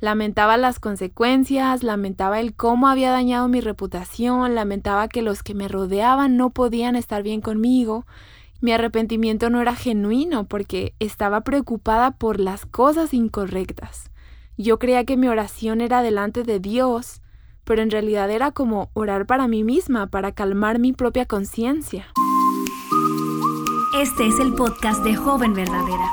Lamentaba las consecuencias, lamentaba el cómo había dañado mi reputación, lamentaba que los que me rodeaban no podían estar bien conmigo. Mi arrepentimiento no era genuino porque estaba preocupada por las cosas incorrectas. Yo creía que mi oración era delante de Dios, pero en realidad era como orar para mí misma, para calmar mi propia conciencia. Este es el podcast de Joven Verdadera.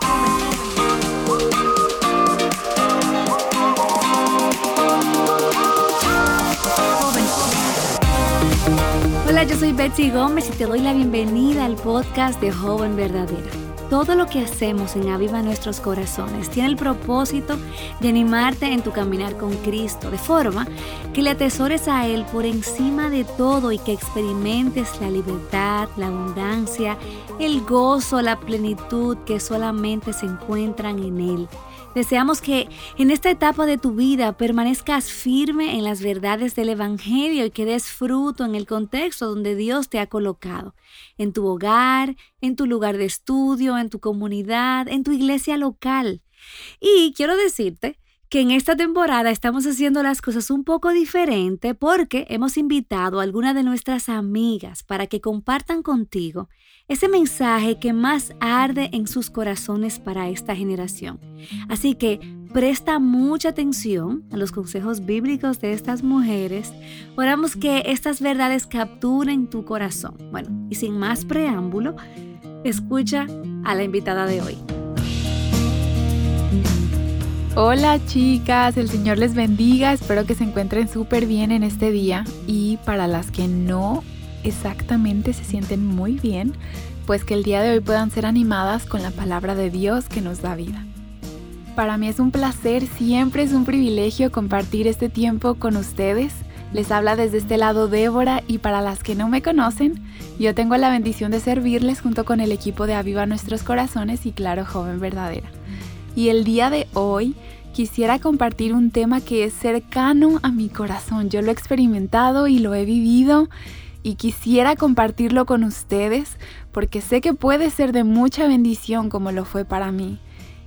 Hola, yo soy Betsy Gómez y te doy la bienvenida al podcast de Joven Verdadera. Todo lo que hacemos en Aviva Nuestros Corazones tiene el propósito de animarte en tu caminar con Cristo, de forma que le atesores a Él por encima de todo y que experimentes la libertad, la abundancia, el gozo, la plenitud que solamente se encuentran en Él. Deseamos que en esta etapa de tu vida permanezcas firme en las verdades del Evangelio y que des fruto en el contexto donde Dios te ha colocado, en tu hogar, en tu lugar de estudio, en tu comunidad, en tu iglesia local. Y quiero decirte que en esta temporada estamos haciendo las cosas un poco diferente porque hemos invitado a algunas de nuestras amigas para que compartan contigo ese mensaje que más arde en sus corazones para esta generación. Así que presta mucha atención a los consejos bíblicos de estas mujeres. Oramos que estas verdades capturen tu corazón. Bueno, y sin más preámbulo, escucha a la invitada de hoy. Hola chicas, el Señor les bendiga, espero que se encuentren súper bien en este día y para las que no exactamente se sienten muy bien, pues que el día de hoy puedan ser animadas con la palabra de Dios que nos da vida. Para mí es un placer, siempre es un privilegio compartir este tiempo con ustedes. Les habla desde este lado Débora y para las que no me conocen, yo tengo la bendición de servirles junto con el equipo de Aviva Nuestros Corazones y Claro Joven Verdadera. Y el día de hoy quisiera compartir un tema que es cercano a mi corazón. Yo lo he experimentado y lo he vivido y quisiera compartirlo con ustedes porque sé que puede ser de mucha bendición como lo fue para mí.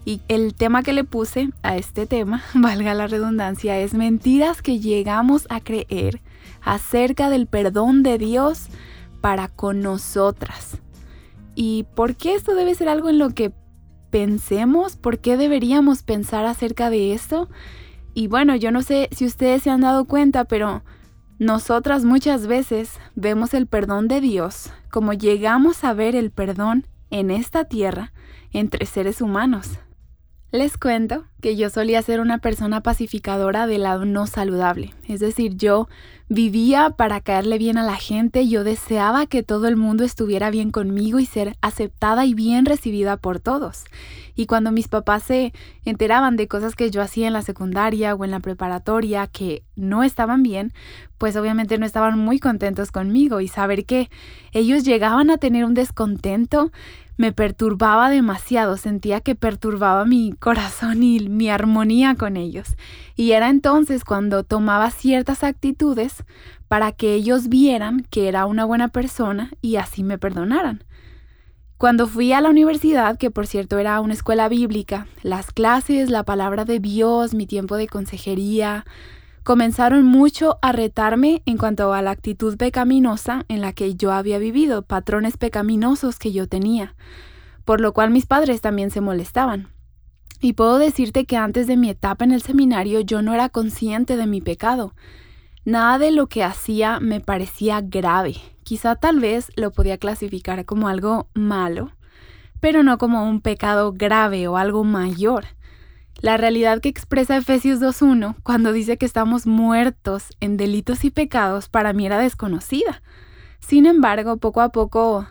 Y el tema que le puse a este tema, valga la redundancia, es mentiras que llegamos a creer acerca del perdón de Dios para con nosotras. ¿Y por qué esto debe ser algo en lo que pensemos por qué deberíamos pensar acerca de esto. Y bueno, yo no sé si ustedes se han dado cuenta, pero nosotras muchas veces vemos el perdón de Dios como llegamos a ver el perdón en esta tierra entre seres humanos. Les cuento que yo solía ser una persona pacificadora del lado no saludable, es decir, yo vivía para caerle bien a la gente, yo deseaba que todo el mundo estuviera bien conmigo y ser aceptada y bien recibida por todos. Y cuando mis papás se enteraban de cosas que yo hacía en la secundaria o en la preparatoria que no estaban bien, pues obviamente no estaban muy contentos conmigo y saber que ellos llegaban a tener un descontento me perturbaba demasiado, sentía que perturbaba mi corazón y mi armonía con ellos. Y era entonces cuando tomaba ciertas actitudes para que ellos vieran que era una buena persona y así me perdonaran. Cuando fui a la universidad, que por cierto era una escuela bíblica, las clases, la palabra de Dios, mi tiempo de consejería, comenzaron mucho a retarme en cuanto a la actitud pecaminosa en la que yo había vivido, patrones pecaminosos que yo tenía, por lo cual mis padres también se molestaban. Y puedo decirte que antes de mi etapa en el seminario yo no era consciente de mi pecado. Nada de lo que hacía me parecía grave. Quizá tal vez lo podía clasificar como algo malo, pero no como un pecado grave o algo mayor. La realidad que expresa Efesios 2.1 cuando dice que estamos muertos en delitos y pecados para mí era desconocida. Sin embargo, poco a poco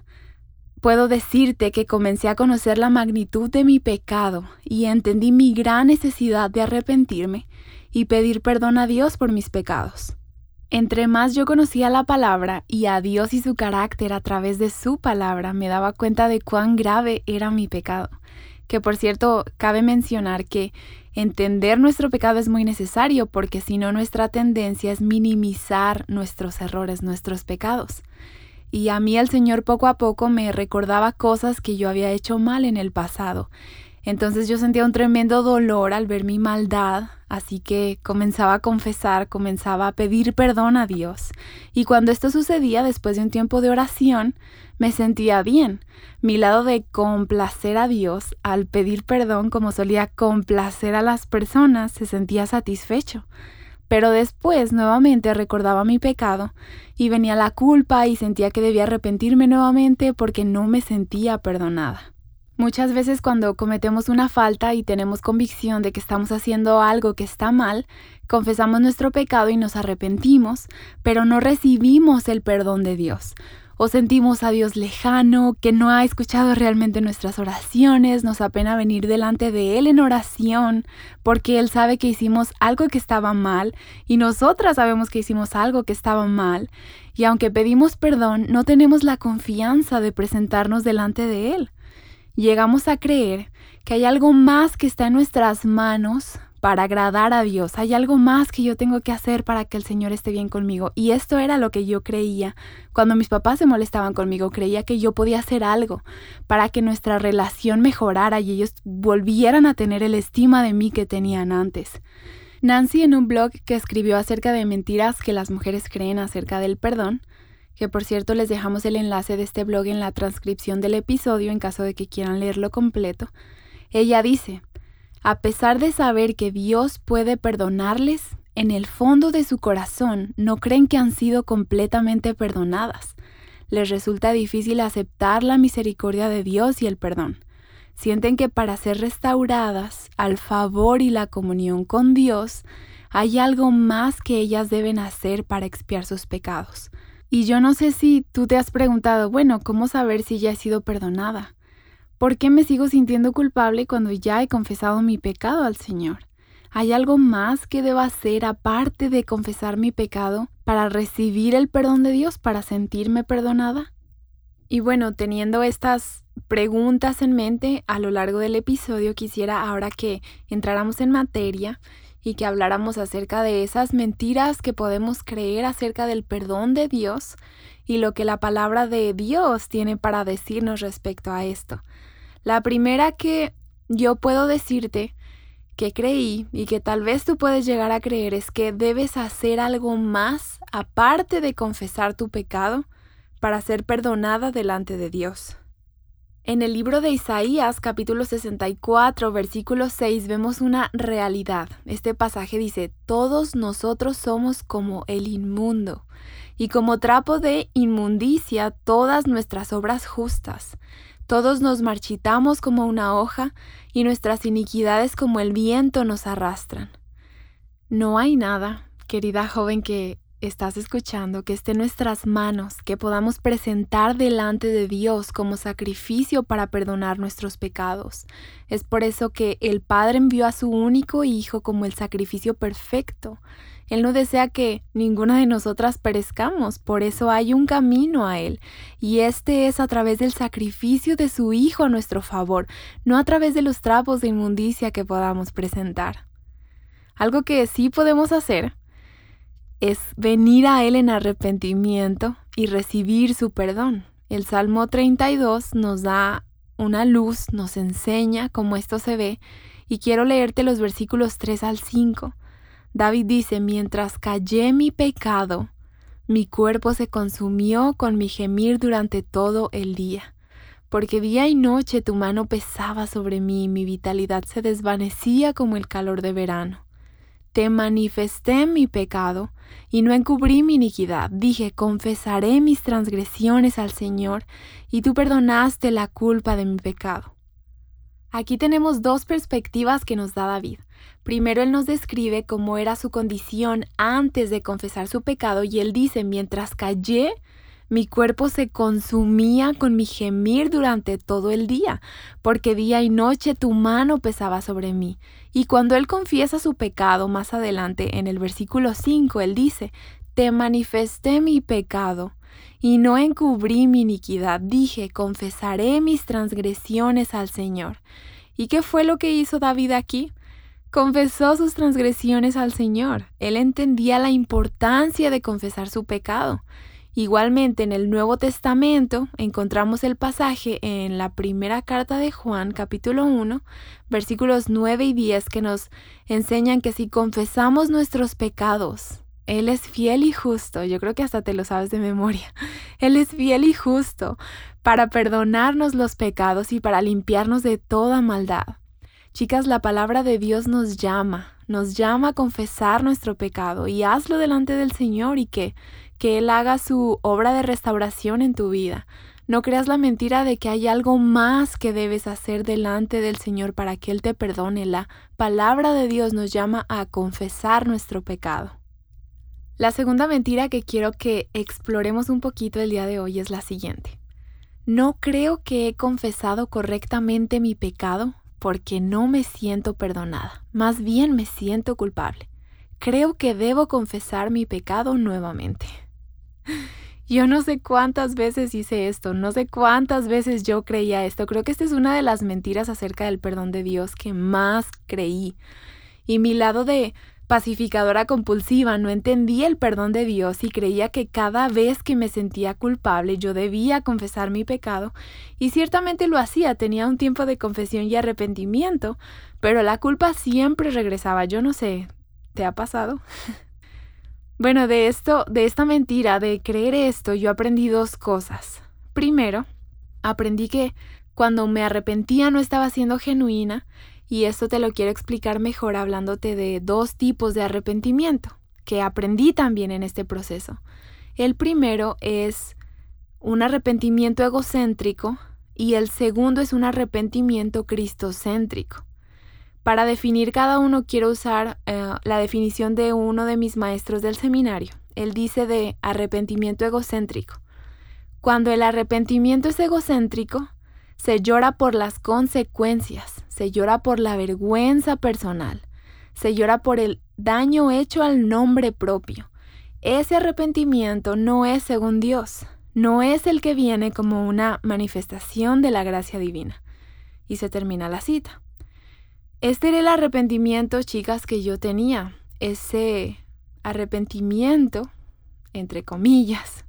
puedo decirte que comencé a conocer la magnitud de mi pecado y entendí mi gran necesidad de arrepentirme y pedir perdón a Dios por mis pecados. Entre más yo conocía la palabra y a Dios y su carácter a través de su palabra, me daba cuenta de cuán grave era mi pecado que por cierto, cabe mencionar que entender nuestro pecado es muy necesario porque si no nuestra tendencia es minimizar nuestros errores, nuestros pecados. Y a mí el Señor poco a poco me recordaba cosas que yo había hecho mal en el pasado. Entonces yo sentía un tremendo dolor al ver mi maldad, Así que comenzaba a confesar, comenzaba a pedir perdón a Dios. Y cuando esto sucedía, después de un tiempo de oración, me sentía bien. Mi lado de complacer a Dios al pedir perdón, como solía complacer a las personas, se sentía satisfecho. Pero después nuevamente recordaba mi pecado y venía la culpa y sentía que debía arrepentirme nuevamente porque no me sentía perdonada. Muchas veces cuando cometemos una falta y tenemos convicción de que estamos haciendo algo que está mal, confesamos nuestro pecado y nos arrepentimos, pero no recibimos el perdón de Dios. O sentimos a Dios lejano, que no ha escuchado realmente nuestras oraciones, nos apena venir delante de Él en oración, porque Él sabe que hicimos algo que estaba mal y nosotras sabemos que hicimos algo que estaba mal. Y aunque pedimos perdón, no tenemos la confianza de presentarnos delante de Él llegamos a creer que hay algo más que está en nuestras manos para agradar a Dios. Hay algo más que yo tengo que hacer para que el Señor esté bien conmigo. Y esto era lo que yo creía. Cuando mis papás se molestaban conmigo, creía que yo podía hacer algo para que nuestra relación mejorara y ellos volvieran a tener el estima de mí que tenían antes. Nancy en un blog que escribió acerca de mentiras que las mujeres creen acerca del perdón, que por cierto les dejamos el enlace de este blog en la transcripción del episodio en caso de que quieran leerlo completo, ella dice, a pesar de saber que Dios puede perdonarles, en el fondo de su corazón no creen que han sido completamente perdonadas. Les resulta difícil aceptar la misericordia de Dios y el perdón. Sienten que para ser restauradas al favor y la comunión con Dios, hay algo más que ellas deben hacer para expiar sus pecados. Y yo no sé si tú te has preguntado, bueno, ¿cómo saber si ya he sido perdonada? ¿Por qué me sigo sintiendo culpable cuando ya he confesado mi pecado al Señor? ¿Hay algo más que deba hacer aparte de confesar mi pecado para recibir el perdón de Dios, para sentirme perdonada? Y bueno, teniendo estas preguntas en mente a lo largo del episodio, quisiera ahora que entráramos en materia y que habláramos acerca de esas mentiras que podemos creer acerca del perdón de Dios y lo que la palabra de Dios tiene para decirnos respecto a esto. La primera que yo puedo decirte que creí y que tal vez tú puedes llegar a creer es que debes hacer algo más aparte de confesar tu pecado para ser perdonada delante de Dios. En el libro de Isaías capítulo 64 versículo 6 vemos una realidad. Este pasaje dice, todos nosotros somos como el inmundo, y como trapo de inmundicia todas nuestras obras justas. Todos nos marchitamos como una hoja, y nuestras iniquidades como el viento nos arrastran. No hay nada, querida joven, que estás escuchando, que esté en nuestras manos, que podamos presentar delante de Dios como sacrificio para perdonar nuestros pecados. Es por eso que el Padre envió a su único Hijo como el sacrificio perfecto. Él no desea que ninguna de nosotras perezcamos, por eso hay un camino a Él, y este es a través del sacrificio de su Hijo a nuestro favor, no a través de los trapos de inmundicia que podamos presentar. Algo que sí podemos hacer es venir a Él en arrepentimiento y recibir su perdón. El Salmo 32 nos da una luz, nos enseña cómo esto se ve, y quiero leerte los versículos 3 al 5. David dice, mientras callé mi pecado, mi cuerpo se consumió con mi gemir durante todo el día, porque día y noche tu mano pesaba sobre mí y mi vitalidad se desvanecía como el calor de verano. Te manifesté mi pecado y no encubrí mi iniquidad. Dije, confesaré mis transgresiones al Señor, y tú perdonaste la culpa de mi pecado. Aquí tenemos dos perspectivas que nos da David. Primero él nos describe cómo era su condición antes de confesar su pecado y él dice, mientras callé, mi cuerpo se consumía con mi gemir durante todo el día, porque día y noche tu mano pesaba sobre mí. Y cuando él confiesa su pecado más adelante, en el versículo 5, él dice, Te manifesté mi pecado y no encubrí mi iniquidad. Dije, confesaré mis transgresiones al Señor. ¿Y qué fue lo que hizo David aquí? Confesó sus transgresiones al Señor. Él entendía la importancia de confesar su pecado Igualmente en el Nuevo Testamento encontramos el pasaje en la primera carta de Juan capítulo 1 versículos 9 y 10 que nos enseñan que si confesamos nuestros pecados, Él es fiel y justo, yo creo que hasta te lo sabes de memoria, Él es fiel y justo para perdonarnos los pecados y para limpiarnos de toda maldad. Chicas, la palabra de Dios nos llama, nos llama a confesar nuestro pecado y hazlo delante del Señor y que, que Él haga su obra de restauración en tu vida. No creas la mentira de que hay algo más que debes hacer delante del Señor para que Él te perdone. La palabra de Dios nos llama a confesar nuestro pecado. La segunda mentira que quiero que exploremos un poquito el día de hoy es la siguiente. No creo que he confesado correctamente mi pecado porque no me siento perdonada, más bien me siento culpable. Creo que debo confesar mi pecado nuevamente. Yo no sé cuántas veces hice esto, no sé cuántas veces yo creía esto. Creo que esta es una de las mentiras acerca del perdón de Dios que más creí. Y mi lado de pacificadora compulsiva, no entendía el perdón de Dios y creía que cada vez que me sentía culpable yo debía confesar mi pecado y ciertamente lo hacía, tenía un tiempo de confesión y arrepentimiento, pero la culpa siempre regresaba, yo no sé, ¿te ha pasado? bueno, de esto, de esta mentira, de creer esto, yo aprendí dos cosas. Primero, aprendí que cuando me arrepentía no estaba siendo genuina y esto te lo quiero explicar mejor hablándote de dos tipos de arrepentimiento que aprendí también en este proceso. El primero es un arrepentimiento egocéntrico y el segundo es un arrepentimiento cristocéntrico. Para definir cada uno quiero usar eh, la definición de uno de mis maestros del seminario. Él dice de arrepentimiento egocéntrico. Cuando el arrepentimiento es egocéntrico, se llora por las consecuencias, se llora por la vergüenza personal, se llora por el daño hecho al nombre propio. Ese arrepentimiento no es según Dios, no es el que viene como una manifestación de la gracia divina. Y se termina la cita. Este era el arrepentimiento, chicas, que yo tenía. Ese arrepentimiento, entre comillas,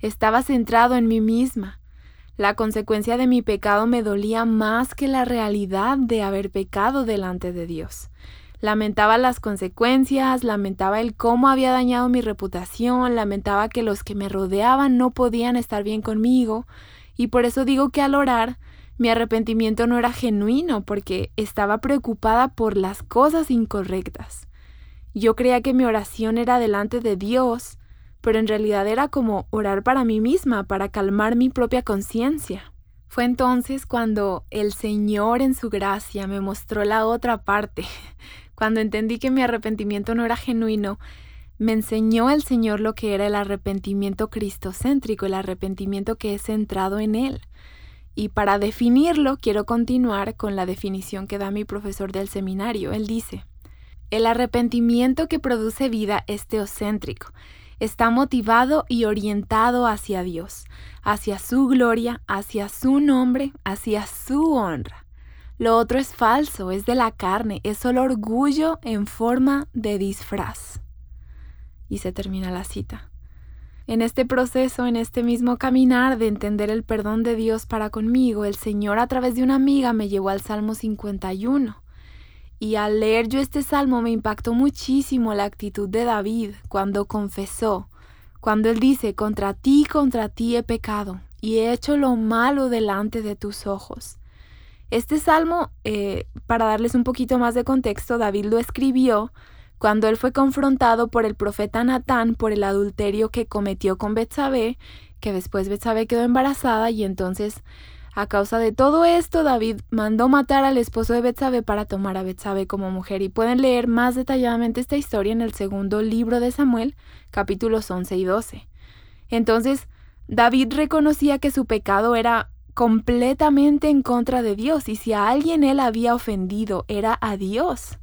estaba centrado en mí misma, la consecuencia de mi pecado me dolía más que la realidad de haber pecado delante de Dios. Lamentaba las consecuencias, lamentaba el cómo había dañado mi reputación, lamentaba que los que me rodeaban no podían estar bien conmigo, y por eso digo que al orar mi arrepentimiento no era genuino porque estaba preocupada por las cosas incorrectas. Yo creía que mi oración era delante de Dios, pero en realidad era como orar para mí misma, para calmar mi propia conciencia. Fue entonces cuando el Señor en su gracia me mostró la otra parte, cuando entendí que mi arrepentimiento no era genuino, me enseñó el Señor lo que era el arrepentimiento cristocéntrico, el arrepentimiento que es centrado en Él. Y para definirlo, quiero continuar con la definición que da mi profesor del seminario. Él dice, el arrepentimiento que produce vida es teocéntrico, está motivado y orientado hacia Dios, hacia su gloria, hacia su nombre, hacia su honra. Lo otro es falso, es de la carne, es solo orgullo en forma de disfraz. Y se termina la cita. En este proceso, en este mismo caminar de entender el perdón de Dios para conmigo, el Señor a través de una amiga me llevó al Salmo 51 y al leer yo este salmo me impactó muchísimo la actitud de David cuando confesó, cuando él dice, contra ti, contra ti he pecado y he hecho lo malo delante de tus ojos. Este salmo, eh, para darles un poquito más de contexto, David lo escribió cuando él fue confrontado por el profeta Natán por el adulterio que cometió con Betsabé, que después Betsabé quedó embarazada y entonces a causa de todo esto, David mandó matar al esposo de Betsabe para tomar a Betsabe como mujer y pueden leer más detalladamente esta historia en el segundo libro de Samuel, capítulos 11 y 12. Entonces, David reconocía que su pecado era completamente en contra de Dios y si a alguien él había ofendido era a Dios.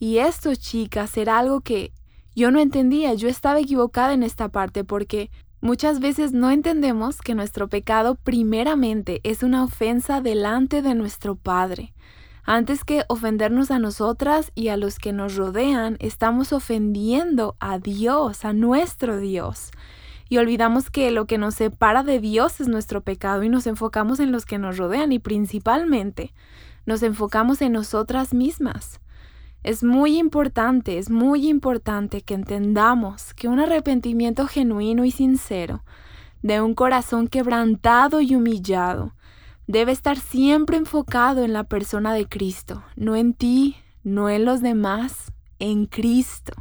Y esto, chicas, era algo que yo no entendía, yo estaba equivocada en esta parte porque Muchas veces no entendemos que nuestro pecado primeramente es una ofensa delante de nuestro Padre. Antes que ofendernos a nosotras y a los que nos rodean, estamos ofendiendo a Dios, a nuestro Dios. y olvidamos que lo que nos separa de Dios es nuestro pecado y nos enfocamos en los que nos rodean y principalmente nos enfocamos en nosotras mismas. Es muy importante, es muy importante que entendamos que un arrepentimiento genuino y sincero, de un corazón quebrantado y humillado, debe estar siempre enfocado en la persona de Cristo, no en ti, no en los demás, en Cristo.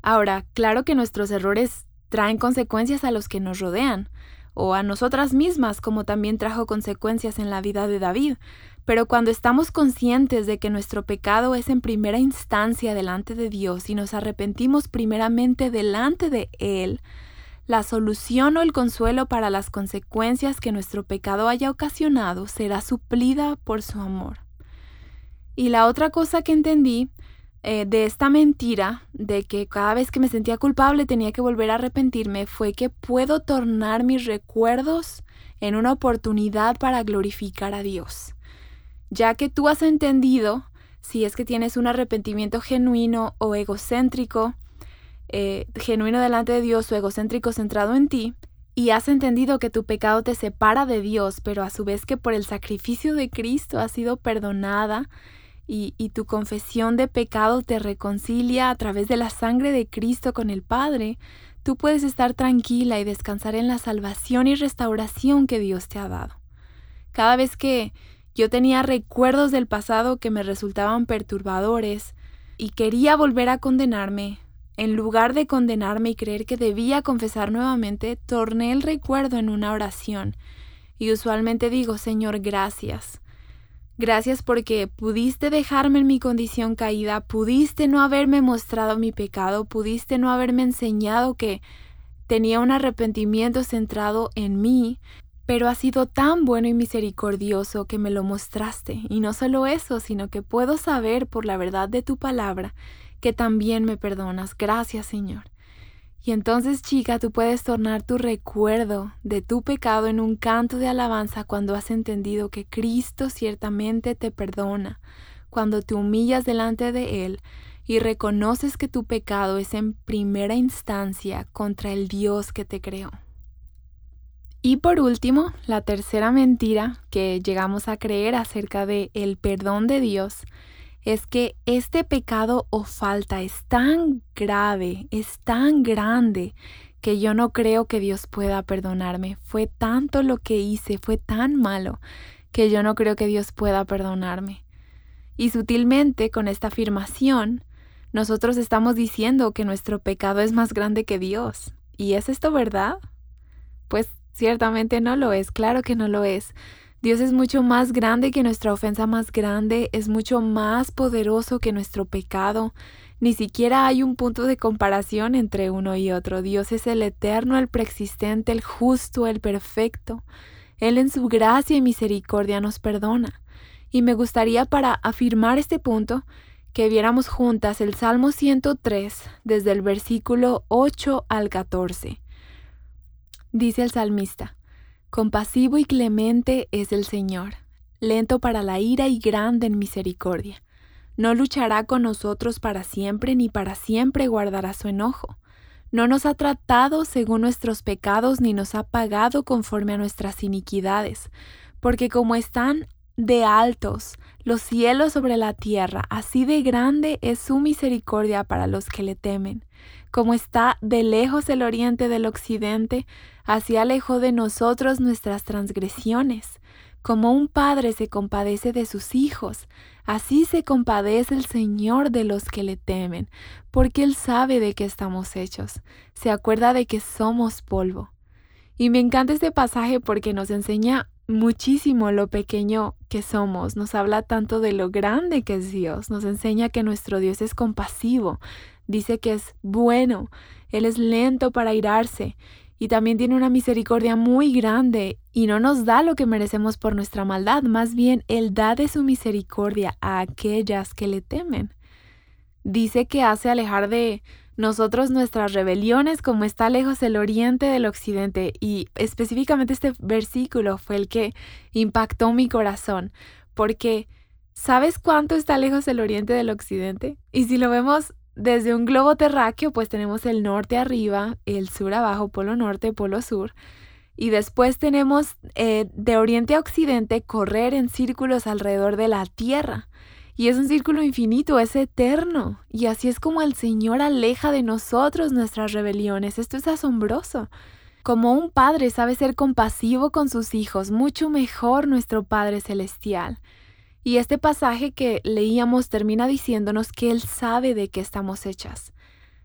Ahora, claro que nuestros errores traen consecuencias a los que nos rodean, o a nosotras mismas, como también trajo consecuencias en la vida de David, pero cuando estamos conscientes de que nuestro pecado es en primera instancia delante de Dios y nos arrepentimos primeramente delante de Él, la solución o el consuelo para las consecuencias que nuestro pecado haya ocasionado será suplida por su amor. Y la otra cosa que entendí eh, de esta mentira, de que cada vez que me sentía culpable tenía que volver a arrepentirme, fue que puedo tornar mis recuerdos en una oportunidad para glorificar a Dios ya que tú has entendido si es que tienes un arrepentimiento genuino o egocéntrico, eh, genuino delante de Dios o egocéntrico centrado en ti, y has entendido que tu pecado te separa de Dios, pero a su vez que por el sacrificio de Cristo has sido perdonada y, y tu confesión de pecado te reconcilia a través de la sangre de Cristo con el Padre, tú puedes estar tranquila y descansar en la salvación y restauración que Dios te ha dado. Cada vez que yo tenía recuerdos del pasado que me resultaban perturbadores y quería volver a condenarme. En lugar de condenarme y creer que debía confesar nuevamente, torné el recuerdo en una oración. Y usualmente digo, Señor, gracias. Gracias porque pudiste dejarme en mi condición caída, pudiste no haberme mostrado mi pecado, pudiste no haberme enseñado que tenía un arrepentimiento centrado en mí, pero has sido tan bueno y misericordioso que me lo mostraste, y no solo eso, sino que puedo saber por la verdad de tu palabra que también me perdonas. Gracias, Señor. Y entonces, chica, tú puedes tornar tu recuerdo de tu pecado en un canto de alabanza cuando has entendido que Cristo ciertamente te perdona, cuando te humillas delante de Él y reconoces que tu pecado es en primera instancia contra el Dios que te creó. Y por último, la tercera mentira que llegamos a creer acerca de el perdón de Dios es que este pecado o falta es tan grave, es tan grande que yo no creo que Dios pueda perdonarme. Fue tanto lo que hice, fue tan malo que yo no creo que Dios pueda perdonarme. Y sutilmente con esta afirmación, nosotros estamos diciendo que nuestro pecado es más grande que Dios. ¿Y es esto verdad? Pues Ciertamente no lo es, claro que no lo es. Dios es mucho más grande que nuestra ofensa más grande, es mucho más poderoso que nuestro pecado. Ni siquiera hay un punto de comparación entre uno y otro. Dios es el eterno, el preexistente, el justo, el perfecto. Él en su gracia y misericordia nos perdona. Y me gustaría para afirmar este punto que viéramos juntas el Salmo 103 desde el versículo 8 al 14. Dice el salmista, Compasivo y clemente es el Señor, lento para la ira y grande en misericordia. No luchará con nosotros para siempre, ni para siempre guardará su enojo. No nos ha tratado según nuestros pecados, ni nos ha pagado conforme a nuestras iniquidades, porque como están de altos los cielos sobre la tierra, así de grande es su misericordia para los que le temen. Como está de lejos el oriente del occidente, así alejó de nosotros nuestras transgresiones. Como un padre se compadece de sus hijos, así se compadece el Señor de los que le temen, porque Él sabe de qué estamos hechos, se acuerda de que somos polvo. Y me encanta este pasaje porque nos enseña muchísimo lo pequeño que somos, nos habla tanto de lo grande que es Dios, nos enseña que nuestro Dios es compasivo, dice que es bueno, Él es lento para irarse y también tiene una misericordia muy grande y no nos da lo que merecemos por nuestra maldad, más bien Él da de su misericordia a aquellas que le temen. Dice que hace alejar de nosotros nuestras rebeliones como está lejos el oriente del occidente y específicamente este versículo fue el que impactó mi corazón porque ¿sabes cuánto está lejos el oriente del occidente? Y si lo vemos desde un globo terráqueo, pues tenemos el norte arriba, el sur abajo, polo norte, polo sur. Y después tenemos eh, de oriente a occidente correr en círculos alrededor de la Tierra. Y es un círculo infinito, es eterno. Y así es como el Señor aleja de nosotros nuestras rebeliones. Esto es asombroso. Como un padre sabe ser compasivo con sus hijos, mucho mejor nuestro Padre Celestial. Y este pasaje que leíamos termina diciéndonos que Él sabe de qué estamos hechas.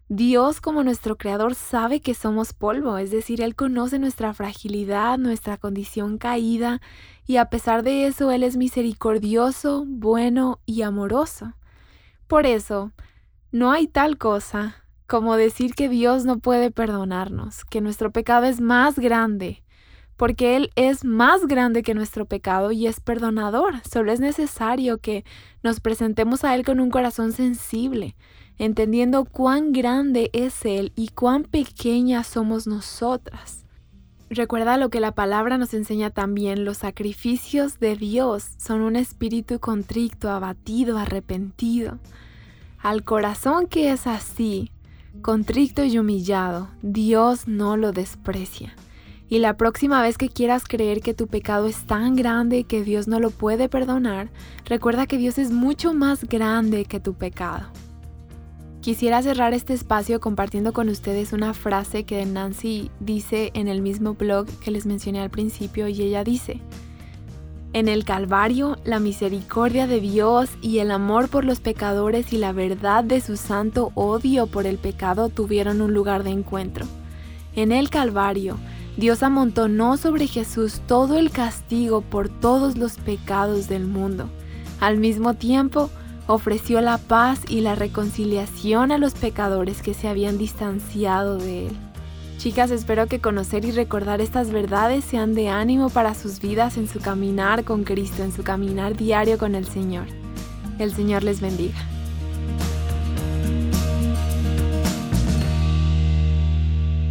Dios como nuestro Creador sabe que somos polvo, es decir, Él conoce nuestra fragilidad, nuestra condición caída, y a pesar de eso Él es misericordioso, bueno y amoroso. Por eso, no hay tal cosa como decir que Dios no puede perdonarnos, que nuestro pecado es más grande, porque Él es más grande que nuestro pecado y es perdonador. Solo es necesario que nos presentemos a Él con un corazón sensible, entendiendo cuán grande es Él y cuán pequeñas somos nosotras. Recuerda lo que la palabra nos enseña también, los sacrificios de Dios son un espíritu contrito, abatido, arrepentido. Al corazón que es así, contrito y humillado, Dios no lo desprecia. Y la próxima vez que quieras creer que tu pecado es tan grande que Dios no lo puede perdonar, recuerda que Dios es mucho más grande que tu pecado. Quisiera cerrar este espacio compartiendo con ustedes una frase que Nancy dice en el mismo blog que les mencioné al principio y ella dice, en el Calvario, la misericordia de Dios y el amor por los pecadores y la verdad de su santo odio por el pecado tuvieron un lugar de encuentro. En el Calvario, Dios amontonó sobre Jesús todo el castigo por todos los pecados del mundo. Al mismo tiempo, ofreció la paz y la reconciliación a los pecadores que se habían distanciado de Él. Chicas, espero que conocer y recordar estas verdades sean de ánimo para sus vidas en su caminar con Cristo, en su caminar diario con el Señor. El Señor les bendiga.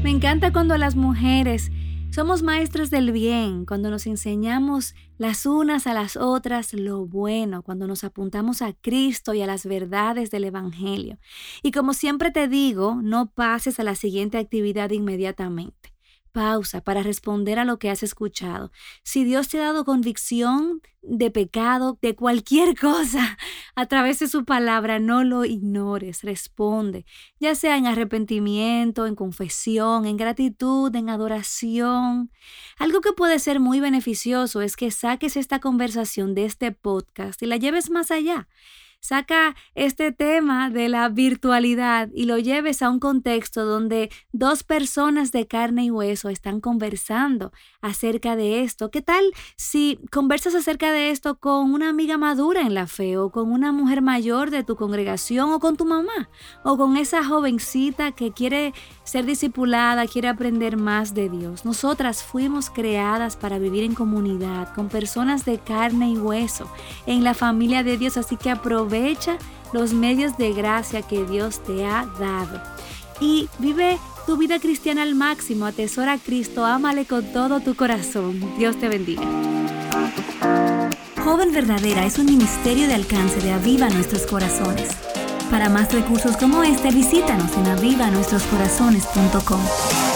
Me encanta cuando las mujeres somos maestras del bien cuando nos enseñamos las unas a las otras lo bueno, cuando nos apuntamos a Cristo y a las verdades del Evangelio. Y como siempre te digo, no pases a la siguiente actividad inmediatamente pausa para responder a lo que has escuchado. Si Dios te ha dado convicción de pecado, de cualquier cosa, a través de su palabra, no lo ignores, responde, ya sea en arrepentimiento, en confesión, en gratitud, en adoración. Algo que puede ser muy beneficioso es que saques esta conversación de este podcast y la lleves más allá saca este tema de la virtualidad y lo lleves a un contexto donde dos personas de carne y hueso están conversando acerca de esto. ¿Qué tal si conversas acerca de esto con una amiga madura en la fe o con una mujer mayor de tu congregación o con tu mamá o con esa jovencita que quiere ser discipulada, quiere aprender más de Dios? Nosotras fuimos creadas para vivir en comunidad con personas de carne y hueso en la familia de Dios, así que aprovecha aprovecha los medios de gracia que Dios te ha dado. Y vive tu vida cristiana al máximo, atesora a Cristo, ámale con todo tu corazón. Dios te bendiga. Joven Verdadera es un ministerio de alcance de Aviva Nuestros Corazones. Para más recursos como este, visítanos en avivanuestroscorazones.com.